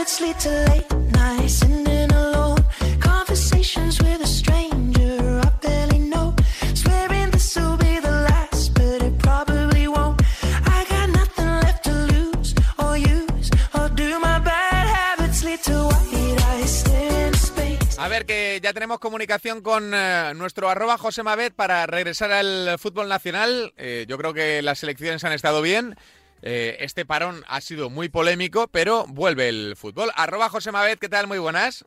late a ver, que ya tenemos comunicación con eh, nuestro arroba José Mavet para regresar al fútbol nacional. Eh, yo creo que las elecciones han estado bien. Eh, este parón ha sido muy polémico, pero vuelve el fútbol. Arroba José Mavet, ¿qué tal? Muy buenas.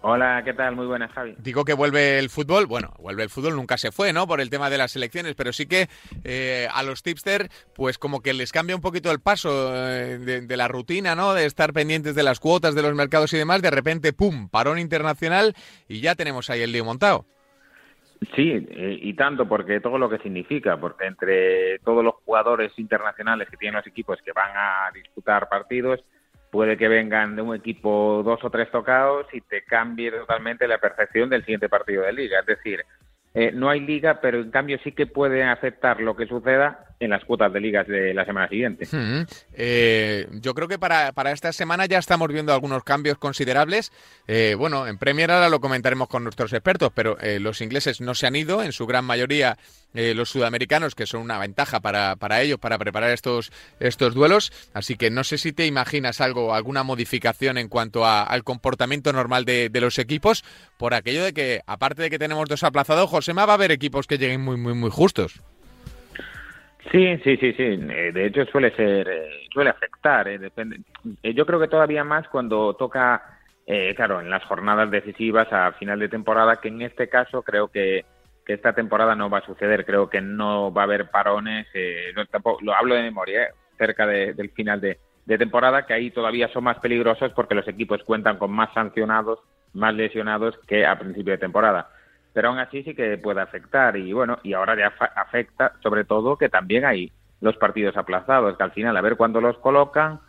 Hola, ¿qué tal? Muy buenas, Javi. Digo que vuelve el fútbol, bueno, vuelve el fútbol, nunca se fue, ¿no? Por el tema de las elecciones, pero sí que eh, a los tipster, pues como que les cambia un poquito el paso eh, de, de la rutina, ¿no? De estar pendientes de las cuotas de los mercados y demás, de repente, ¡pum!, parón internacional y ya tenemos ahí el lío montado. Sí, eh, y tanto, porque todo lo que significa, porque entre todos los jugadores internacionales que tienen los equipos que van a disputar partidos, puede que vengan de un equipo dos o tres tocados y te cambie totalmente la percepción del siguiente partido de liga. Es decir, eh, no hay liga, pero en cambio sí que puede afectar lo que suceda en las cuotas de ligas de la semana siguiente. Eh, yo creo que para, para esta semana ya estamos viendo algunos cambios considerables. Eh, bueno, en Premier ahora lo comentaremos con nuestros expertos, pero eh, los ingleses no se han ido, en su gran mayoría eh, los sudamericanos, que son una ventaja para, para ellos, para preparar estos, estos duelos. Así que no sé si te imaginas algo, alguna modificación en cuanto a- al comportamiento normal de, de los equipos, por aquello de que, aparte de que tenemos dos aplazados, Josema, va a haber equipos que lleguen muy, muy, muy justos. Sí, sí, sí, sí. Eh, De hecho, suele ser, eh, suele afectar. eh, Depende. Eh, Yo creo que todavía más cuando toca, eh, claro, en las jornadas decisivas a final de temporada, que en este caso creo que, que esta temporada no va a suceder. Creo que no va a haber parones. eh, no, tampoco, lo hablo de memoria, cerca de- del final de temporada, que ahí todavía son más peligrosos porque los equipos cuentan con más sancionados, más lesionados que a principio de temporada pero aún así sí que puede afectar. Y bueno, y ahora ya afecta sobre todo que también hay los partidos aplazados, que al final a ver cuándo los colocan,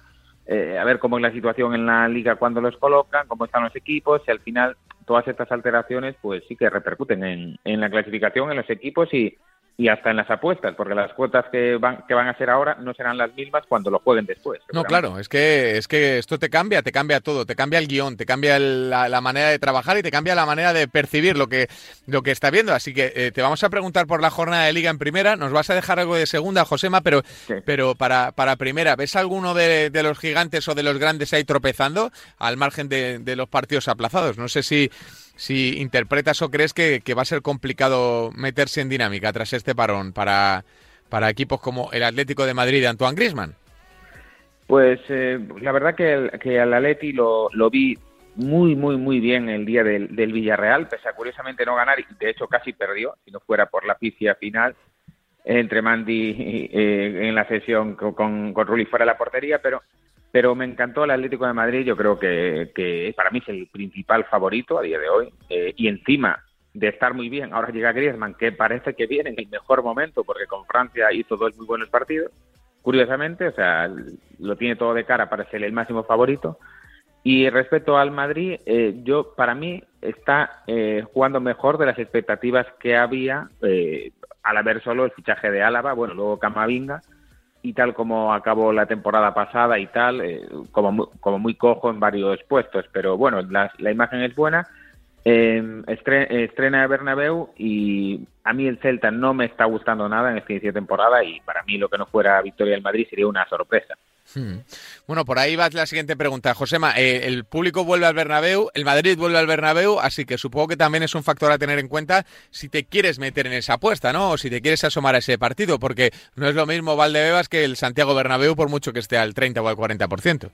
eh, a ver cómo es la situación en la liga cuando los colocan, cómo están los equipos y al final todas estas alteraciones pues sí que repercuten en, en la clasificación, en los equipos y, y hasta en las apuestas, porque las cuotas que van, que van a ser ahora no serán las mismas cuando lo jueguen después. No, claro, es que, es que esto te cambia, te cambia todo, te cambia el guion, te cambia el- la, la manera de trabajar y te cambia la manera de percibir lo que, lo que está viendo. Así que eh, te vamos a preguntar por la jornada de liga en primera, nos vas a dejar algo de segunda, Josema, pero, pero para, para primera, ¿ves alguno de, de los gigantes o de los grandes ahí tropezando al margen de, de los partidos aplazados? No sé si, si interpretas o crees que, que va a ser complicado meterse en dinámica tras este parón para, para equipos como el Atlético de Madrid de Antoine Griezmann. Pues eh, la verdad que, el- que al Atleti lo, lo vi muy, muy, muy bien el día del, del Villarreal, pese a curiosamente no ganar, y de hecho casi perdió, si no fuera por la pifia final entre Mandy y, eh, en la sesión con, con, con Rulli fuera de la portería, pero, pero me encantó el Atlético de Madrid, yo creo que, que para mí es el principal favorito a día de hoy, eh, y encima de estar muy bien, ahora llega Griezmann, que parece que viene en el mejor momento, porque con Francia hizo dos muy buenos partidos, curiosamente, o sea, lo tiene todo de cara para ser el máximo favorito. Y respecto al Madrid, eh, yo para mí está eh, jugando mejor de las expectativas que había eh, al haber solo el fichaje de Álava, bueno, luego Camavinga, y tal como acabó la temporada pasada y tal, eh, como, muy, como muy cojo en varios puestos, pero bueno, la, la imagen es buena. Eh, estre- estrena Bernabéu y a mí el Celta no me está gustando nada en esta inicio de temporada y para mí lo que no fuera victoria del Madrid sería una sorpresa. Hmm. Bueno, por ahí va la siguiente pregunta. Josema, eh, el público vuelve al Bernabéu, el Madrid vuelve al Bernabéu, así que supongo que también es un factor a tener en cuenta si te quieres meter en esa apuesta, ¿no? O si te quieres asomar a ese partido, porque no es lo mismo Valdebebas que el Santiago Bernabéu, por mucho que esté al 30 o al 40%.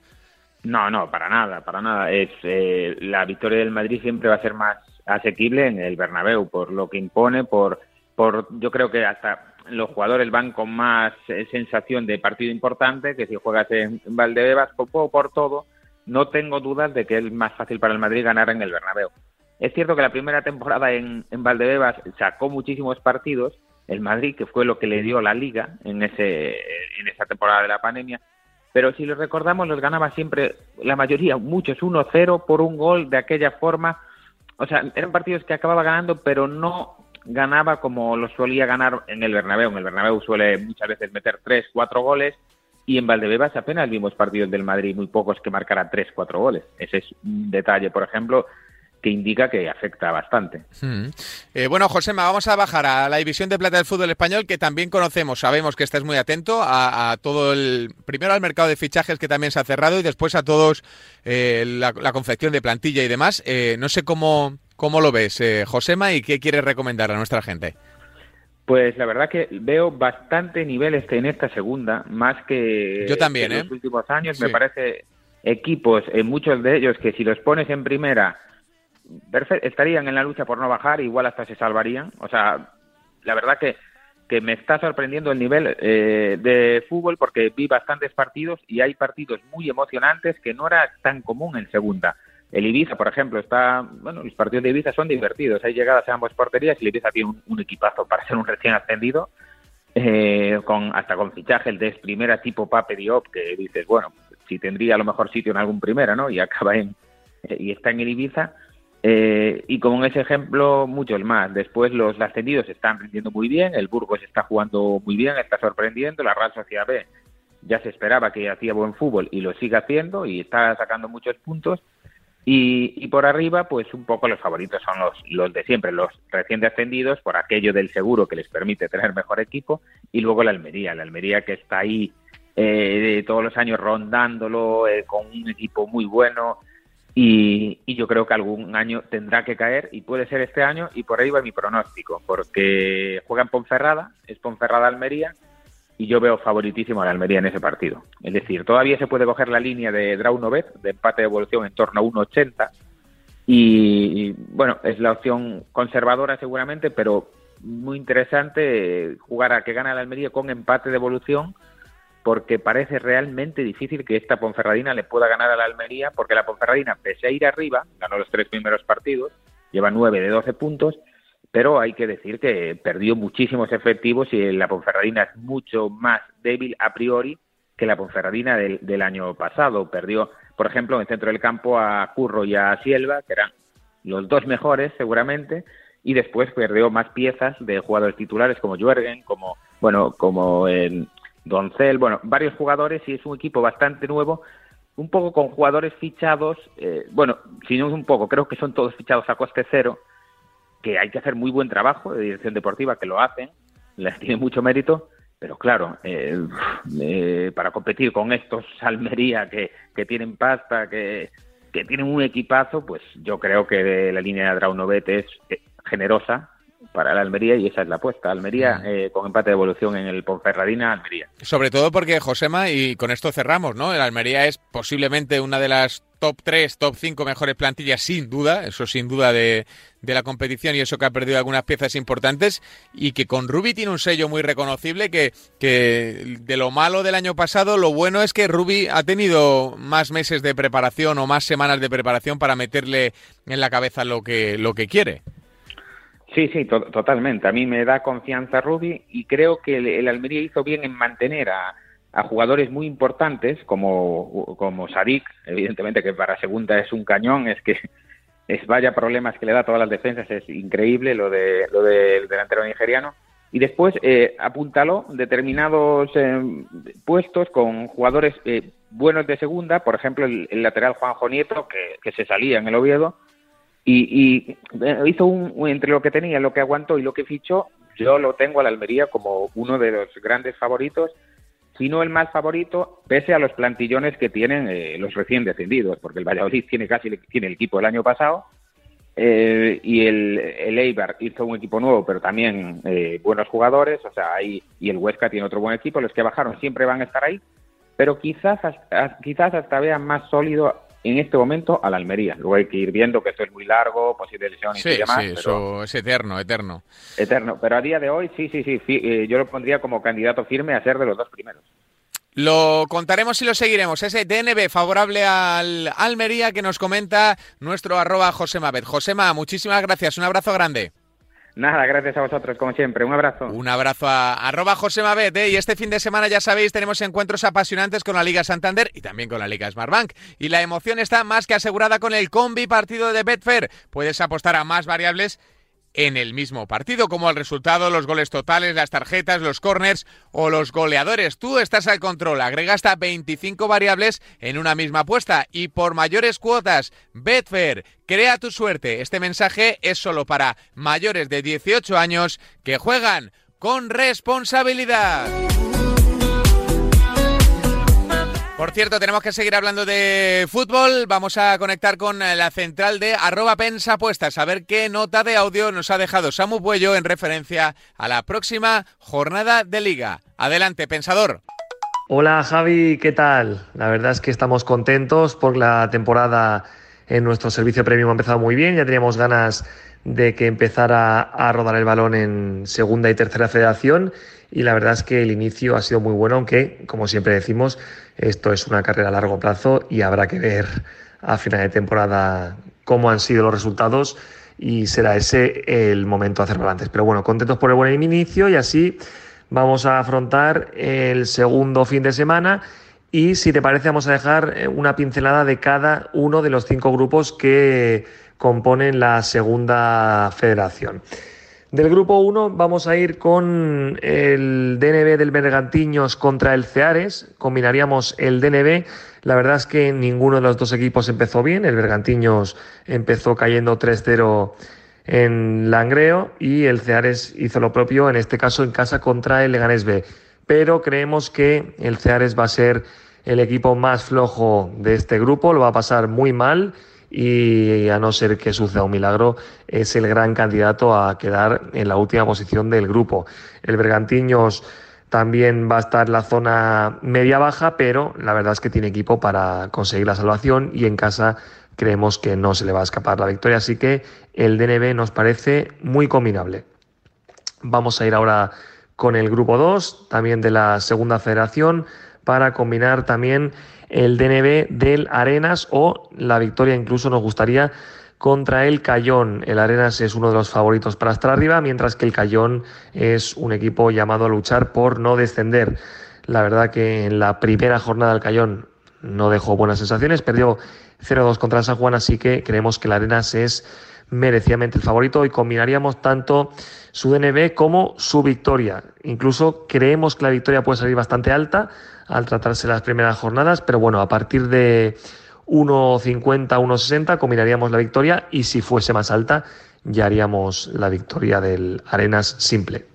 No, no, para nada, para nada. Es eh, la victoria del Madrid siempre va a ser más asequible en el Bernabéu por lo que impone, por, por yo creo que hasta los jugadores van con más eh, sensación de partido importante que si juegas en Valdebebas por, por todo. No tengo dudas de que es más fácil para el Madrid ganar en el Bernabéu. Es cierto que la primera temporada en, en Valdebebas sacó muchísimos partidos, el Madrid, que fue lo que le dio la liga en, ese, en esa temporada de la pandemia, pero si lo recordamos, los ganaba siempre, la mayoría, muchos, 1-0 por un gol de aquella forma. O sea, eran partidos que acababa ganando, pero no ganaba como lo solía ganar en el Bernabéu. En el Bernabéu suele muchas veces meter 3, 4 goles y en Valdebebas apenas vimos partidos del Madrid, muy pocos que marcaran tres, cuatro goles. Ese es un detalle, por ejemplo, que indica que afecta bastante. Mm. Eh, bueno, Josema, vamos a bajar a la división de plata del fútbol español, que también conocemos, sabemos que estás muy atento a, todo el, primero al mercado de fichajes que también se ha cerrado y después a todos eh, la, confección de plantilla y demás. Eh, no sé cómo, cómo lo ves, Josema, y qué quieres recomendar a nuestra gente. Pues la verdad que veo bastante nivel este en esta segunda, más que Yo también, en los últimos años. Me parece equipos, en muchos de ellos, que si los pones en primera estarían en la lucha por no bajar, igual hasta se salvarían. O sea, la verdad que, que me está sorprendiendo el nivel eh, de fútbol porque vi bastantes partidos y hay partidos muy emocionantes que no era tan común en segunda. El Ibiza, por ejemplo, está, bueno, los partidos de Ibiza son divertidos, hay llegadas a ambas porterías y el Ibiza tiene un, equipazo para ser un recién ascendido, eh, con hasta con fichaje de primera tipo Pape Diop, que dices, bueno, si tendría a lo mejor sitio en algún primera, ¿no? Y acaba en, eh, y está en el Ibiza, eh, y como ese ejemplo, muchos más. Después los ascendidos están rindiendo muy bien, el Burgos está jugando muy bien, está sorprendiendo, la Real Sociedad B ya se esperaba que hacía buen fútbol y lo sigue haciendo y está sacando muchos puntos. Y, por arriba, pues un poco los favoritos son los, los de siempre, los recién ascendidos, por aquello del seguro que les permite tener mejor equipo, y luego la Almería, la Almería que está ahí eh, todos los años rondándolo, eh, con un equipo muy bueno, y, yo creo que algún año tendrá que caer y puede ser este año y por ahí va mi pronóstico, porque juega en Ponferrada, es Ponferrada-Almería y yo veo favoritísimo a la Almería en ese partido. Es decir, todavía se puede coger la línea de Draunovet, de empate de evolución en torno a 1,80 y, bueno, es la opción conservadora seguramente, pero muy interesante jugar a que gana la Almería con empate de evolución porque parece realmente difícil que esta Ponferradina le pueda ganar a la Almería, porque la Ponferradina, pese a ir arriba, ganó los tres primeros partidos, lleva nueve de doce puntos, pero hay que decir que perdió muchísimos efectivos y la Ponferradina es mucho más débil a priori que la Ponferradina del, del año pasado. Perdió, por ejemplo, en el centro del campo a Curro y a Sielva, que eran los dos mejores seguramente, y después perdió más piezas de jugadores titulares como Juergen, como bueno, como el Doncel, bueno, varios jugadores y es un equipo bastante nuevo, un poco con jugadores fichados, eh, bueno, si no es un poco, creo que son todos fichados a coste cero, que hay que hacer muy buen trabajo de dirección deportiva, que lo hacen, les tiene mucho mérito, pero claro, eh, eh, para competir con estos Almería que, que tienen pasta, que, que tienen un equipazo, pues yo creo que la línea de Draunovet es generosa, para la Almería y esa es la apuesta. Almería mm. eh, con empate de evolución en el Ponferradina, Almería. Sobre todo porque, Josema, y con esto cerramos, ¿no? El Almería es posiblemente una de las top 3, top 5 mejores plantillas, sin duda, eso sin duda de, de, la competición y eso que ha perdido algunas piezas importantes y que con Rubi tiene un sello muy reconocible que, que de lo malo del año pasado, lo bueno es que Rubi ha tenido más meses de preparación o más semanas de preparación para meterle en la cabeza lo que, lo que quiere. Sí, sí, totalmente. A mí me da confianza Rubi y creo que el, Almería hizo bien en mantener a, jugadores muy importantes como, como Sadik, evidentemente que para segunda es un cañón, es que es vaya problemas que le da a todas las defensas, es increíble lo de lo del delantero nigeriano. Y después eh, apuntaló determinados eh, puestos con jugadores eh, buenos de segunda, por ejemplo el, lateral Juanjo Nieto, que, que se salía en el Oviedo, y, eh, hizo un, entre lo que tenía, lo que aguantó y lo que fichó, yo lo tengo a la Almería como uno de los grandes favoritos, si no el más favorito, pese a los plantillones que tienen eh, los recién descendidos, porque el Valladolid tiene casi tiene el equipo del año pasado, eh, y el, el Eibar hizo un equipo nuevo, pero también buenos jugadores, o sea, ahí, y el Huesca tiene otro buen equipo, los que bajaron siempre van a estar ahí, pero quizás, quizás hasta vean más sólido en este momento a la Almería. Luego hay que ir viendo que esto es muy largo, posible lesión y demás. Sí, eso es eterno, eterno. Eterno, pero a día de hoy sí, sí, sí, eh, yo lo pondría como candidato firme a ser de los dos primeros. Lo contaremos y lo seguiremos. Ese DNB favorable al Almería que nos comenta nuestro arroba Josema. Josema, muchísimas gracias. Un abrazo grande. Nada, gracias a vosotros, como siempre. Un abrazo. Un abrazo a arroba José ¿eh? Y este fin de semana, ya sabéis, tenemos encuentros apasionantes con la Liga Santander y también con la Liga Smartbank. Y la emoción está más que asegurada con el combi partido de Betfair. Puedes apostar a más variables en el mismo partido, como el resultado, los goles totales, las tarjetas, los corners o los goleadores. Tú estás al control, agrega hasta 25 variables en una misma apuesta y por mayores cuotas, Betfair, crea tu suerte. Este mensaje es solo para mayores de 18 años que juegan con responsabilidad. Por cierto, tenemos que seguir hablando de fútbol. Vamos a conectar con la central de arroba pensapuestas a ver qué nota de audio nos ha dejado Samu Puello en referencia a la próxima jornada de liga. Adelante, pensador. Hola Javi, ¿qué tal? La verdad es que estamos contentos por la temporada en nuestro servicio premium ha empezado muy bien, ya teníamos ganas de que empezara a rodar el balón en segunda y tercera federación y la verdad es que el inicio ha sido muy bueno, aunque como siempre decimos, esto es una carrera a largo plazo y habrá que ver a final de temporada cómo han sido los resultados y será ese el momento de hacer balances. Pero bueno, contentos por el buen inicio y así vamos a afrontar el segundo fin de semana y si te parece vamos a dejar eh, una pincelada de cada uno de los cinco grupos que componen la segunda federación. Del grupo 1 vamos a ir con el DNB del Bergantiños contra el Ceares. Combinaríamos el DNB. La verdad es que ninguno de los dos equipos empezó bien. El Bergantiños empezó cayendo 3-0 en Langreo y el Ceares hizo lo propio, en este caso en casa contra el Leganés B. Pero creemos que el Ceares va a ser el equipo más flojo de este grupo, lo va a pasar muy mal y a no ser que suceda un milagro, es el gran candidato a quedar en la última posición del grupo. El Bergantiños también va a estar en la zona media-baja, pero la verdad es que tiene equipo para conseguir la salvación y en casa creemos que no se le va a escapar la victoria, así que el DNB nos parece muy combinable. Vamos a ir ahora con el grupo 2, también de la segunda federación, para combinar también el DNB del Arenas o la victoria incluso nos gustaría contra el Cayón. El Arenas es uno de los favoritos para estar arriba, mientras que el Cayón es un equipo llamado a luchar por no descender. La verdad que en la primera jornada del Cayón no dejó buenas sensaciones, perdió 0-2 contra San Juan, así que creemos que el Arenas es merecidamente el favorito y combinaríamos tanto su DNB como su victoria. Incluso creemos que la victoria puede salir bastante alta al tratarse las primeras jornadas, pero bueno, a partir de 1.50, 1.60 combinaríamos la victoria y si fuese más alta ya haríamos la victoria del Arenas simple.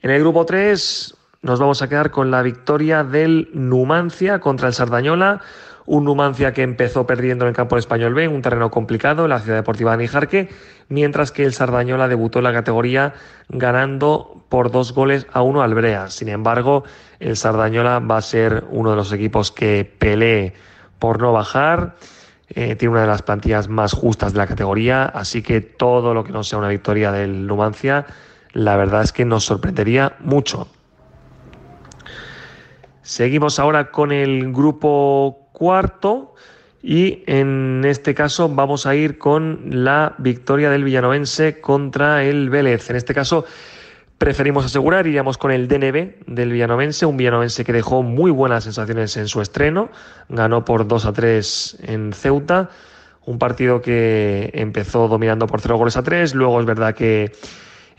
En el grupo 3 nos vamos a quedar con la victoria del Numancia contra el Sardañola, un Numancia que empezó perdiendo en el campo Español B, un terreno complicado la ciudad deportiva de Nijarque, mientras que el Sardañola debutó en la categoría ganando por dos goles a uno al Brea. Sin embargo, el Sardañola va a ser uno de los equipos que pelee por no bajar. Eh, tiene una de las plantillas más justas de la categoría, así que todo lo que no sea una victoria del Numancia, la verdad es que nos sorprendería mucho. Seguimos ahora con el grupo cuarto y en este caso vamos a ir con la victoria del Villanovense contra el Vélez. En este caso preferimos asegurar, iríamos con el DNB del Villanovense, un Villanovense que dejó muy buenas sensaciones en su estreno, ganó por 2 a 3 en Ceuta, un partido que empezó dominando por 0 goles a 3, luego es verdad que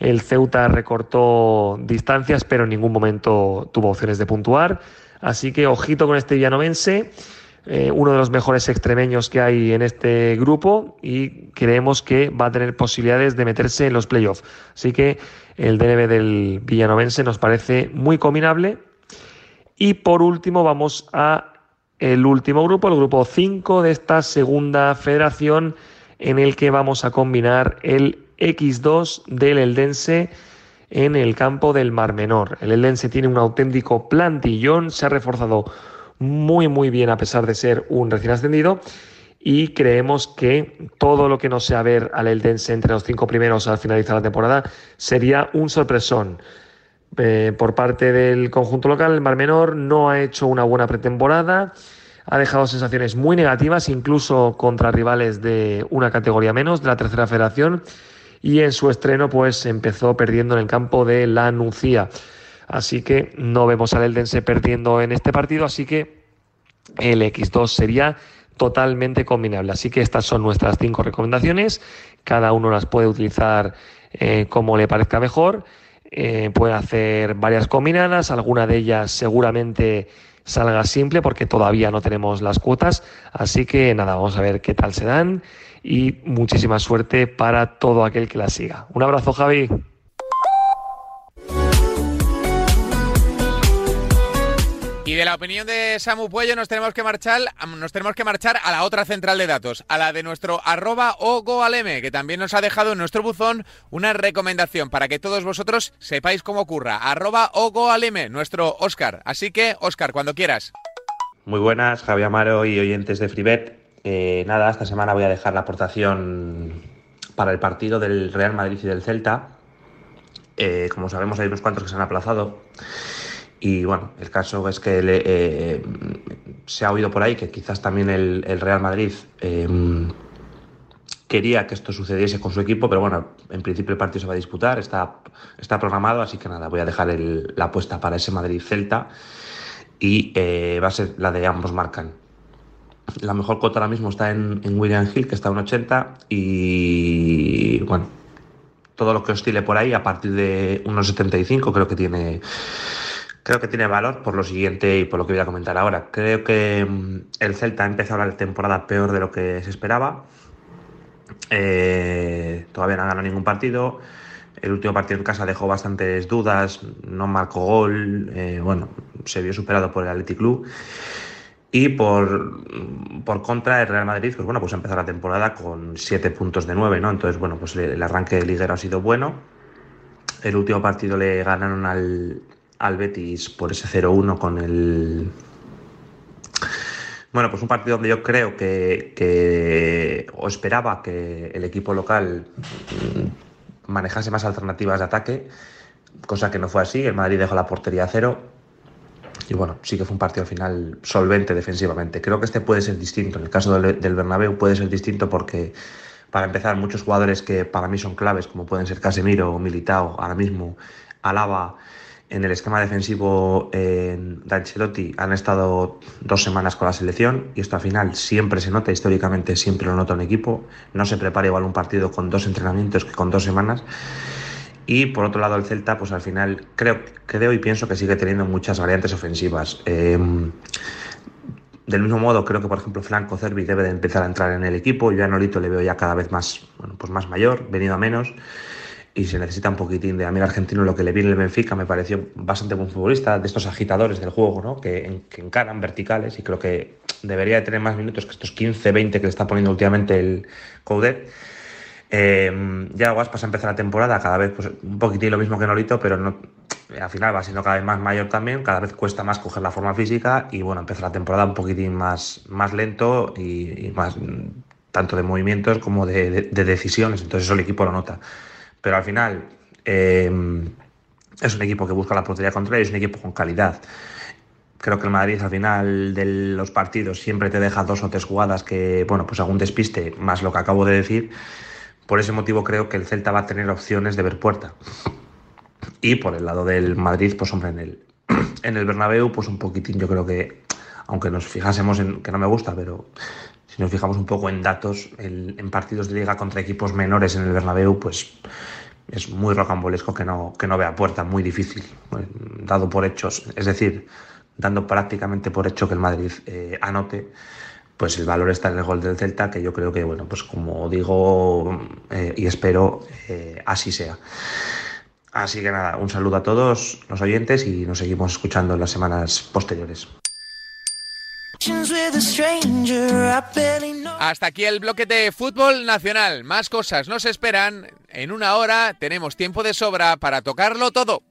el Ceuta recortó distancias, pero en ningún momento tuvo opciones de puntuar, así que ojito con este Villanovense eh, uno de los mejores extremeños que hay en este grupo y creemos que va a tener posibilidades de meterse en los playoffs. Así que el DNB del Villanovense nos parece muy combinable. Y por último vamos a el último grupo, el grupo 5 de esta segunda federación en el que vamos a combinar el X2 del Eldense en el campo del Mar Menor. El Eldense tiene un auténtico plantillón, se ha reforzado muy muy bien a pesar de ser un recién ascendido y creemos que todo lo que no sea ver al Eldense entre los cinco primeros al finalizar la temporada sería un sorpresón. Eh, por parte del conjunto local, el Mar Menor no ha hecho una buena pretemporada, ha dejado sensaciones muy negativas, incluso contra rivales de una categoría menos, de la tercera federación, y en su estreno pues empezó perdiendo en el campo de la Nucía. Así que no vemos al Eldense perdiendo en este partido, así que el X2 sería totalmente combinable. Así que estas son nuestras cinco recomendaciones cada uno las puede utilizar eh, como le parezca mejor. Eh, puede hacer varias combinadas, alguna de ellas seguramente salga simple porque todavía no tenemos las cuotas. Así que nada, vamos a ver qué tal se dan y muchísima suerte para todo aquel que las siga. Un abrazo, Javi. Y de la opinión de Samu Puello nos tenemos que marchar, nos tenemos que marchar a la otra central de datos, a la de nuestro arroba que también nos ha dejado en nuestro buzón una recomendación para que todos vosotros sepáis cómo ocurra. Arroba nuestro Oscar. Así que, Oscar, cuando quieras. Muy buenas, Javier Amaro y oyentes de Freebet. Eh, nada, esta semana voy a dejar la aportación para el partido del Real Madrid y del Celta. Eh, como sabemos, hay unos cuantos que se han aplazado. Y bueno, el caso es que eh, se ha oído por ahí que quizás también el, Real Madrid em, quería que esto sucediese con su equipo, pero bueno, en principio el partido se va a disputar, está, está programado, así que nada, voy a dejar la apuesta para ese Madrid-Celta y eh, va a ser la de ambos marcan. La mejor cuota ahora mismo está en, William Hill, que está en 80, y bueno, todo lo que oscile por ahí, a partir de unos 75, creo que tiene Creo que tiene valor por lo siguiente y por lo que voy a comentar ahora. Creo que mm, el Celta ha empezado la temporada peor de lo que se esperaba. Eh, todavía no ha ganado ningún partido. El último partido en casa dejó bastantes dudas, no marcó gol, eh, bueno, se vio superado por el Athletic Club. Y por, por, contra, el Real Madrid, pues bueno, pues empezó la temporada con 7 puntos de 9, ¿no? Entonces, bueno, pues el arranque de liguero ha sido bueno. El último partido le ganaron al, al Betis por ese 0-1 con el... Bueno, pues un partido donde yo creo que, o esperaba que el equipo local manejase más alternativas de ataque, cosa que no fue así. El Madrid dejó la portería a cero. Y bueno, sí que fue un partido al final solvente defensivamente. Creo que este puede ser distinto. En el caso del, del Bernabéu puede ser distinto porque, para empezar, muchos jugadores que para mí son claves, como pueden ser Casemiro o Militao, ahora mismo, Alaba, en el esquema defensivo de Ancelotti han estado dos semanas con la selección y esto al final siempre se nota, históricamente siempre lo nota un equipo, no se prepara igual un partido con dos entrenamientos que con dos semanas. Y por otro lado el Celta, pues al final creo, creo y pienso que sigue teniendo muchas variantes ofensivas. Em, del mismo modo, creo que por ejemplo Franco Cervi debe de empezar a entrar en el equipo. Yo a Nolito le veo ya cada vez más, pues más mayor, venido a menos y se necesita un poquitín de a mí el argentino lo que le viene el Benfica me pareció bastante buen futbolista de estos agitadores del juego ¿no? que, encaran verticales y creo que debería de tener más minutos que estos 15 20 que le está poniendo últimamente el Coudet eh, ya Guaspas a empezar la temporada cada vez pues, un poquitín lo mismo que Nolito pero no, al final va siendo cada vez más mayor también cada vez cuesta más coger la forma física y bueno empieza la temporada un poquitín más, más lento y, más tanto de movimientos como de decisiones entonces eso el equipo lo nota pero al final em, es un equipo que busca la portería contraria, es un equipo con calidad. Creo que el Madrid al final de los partidos siempre te deja dos o tres jugadas que, bueno, pues algún despiste, más lo que acabo de decir. Por ese motivo creo que el Celta va a tener opciones de ver puerta. Y por el lado del Madrid, pues hombre, en el, en el Bernabéu, pues un poquitín yo creo que, aunque nos fijásemos en, que no me gusta, pero si nos fijamos un poco en datos, en partidos de liga contra equipos menores en el Bernabéu, pues es muy rocambolesco que no, que no vea puerta, muy difícil, dado por hechos, es decir, dando prácticamente por hecho que el Madrid eh, anote, pues el valor está en el gol del Celta, que yo creo que, bueno, pues como digo eh, y espero, eh, así sea. Así que nada, un saludo a todos los oyentes y nos seguimos escuchando en las semanas posteriores. Hasta aquí el bloque de fútbol nacional. Más cosas nos esperan. En una hora tenemos tiempo de sobra para tocarlo todo.